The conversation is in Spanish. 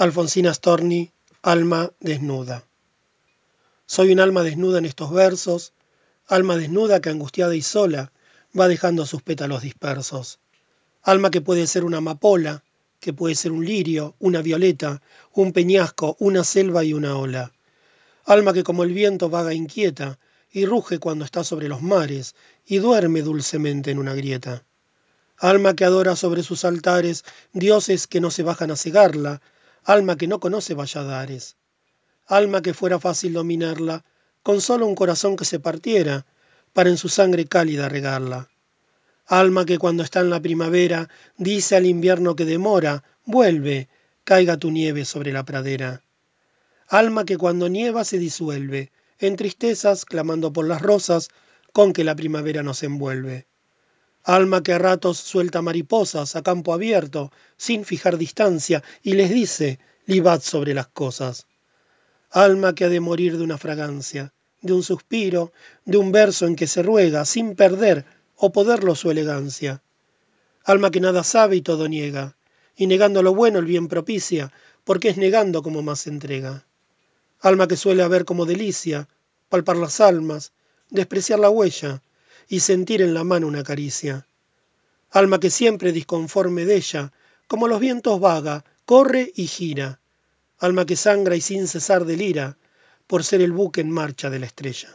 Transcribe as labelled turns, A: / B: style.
A: Alfonsina Storni, Alma desnuda. Soy un alma desnuda en estos versos, alma desnuda que angustiada y sola va dejando sus pétalos dispersos. Alma que puede ser una amapola, que puede ser un lirio, una violeta, un peñasco, una selva y una ola. Alma que como el viento vaga inquieta y ruge cuando está sobre los mares y duerme dulcemente en una grieta. Alma que adora sobre sus altares dioses que no se bajan a cegarla, alma que no conoce valladares, alma que fuera fácil dominarla, con solo un corazón que se partiera, para en su sangre cálida regarla. Alma que cuando está en la primavera dice al invierno que demora, vuelve, caiga tu nieve sobre la pradera. Alma que cuando nieva se disuelve, en tristezas clamando por las rosas con que la primavera nos envuelve. Alma que a ratos suelta mariposas a campo abierto, sin fijar distancia, y les dice, libad sobre las cosas. Alma que ha de morir de una fragancia, de un suspiro, de un verso en que se ruega, sin perder o poderlo su elegancia. Alma que nada sabe y todo niega, y negando lo bueno el bien propicia, porque es negando como más entrega. Alma que suele haber como delicia, palpar las almas, despreciar la huella, y sentir en la mano una caricia. Alma que siempre disconforme de ella, como los vientos vaga, corre y gira. Alma que sangra y sin cesar delira, por ser el buque en marcha de la estrella.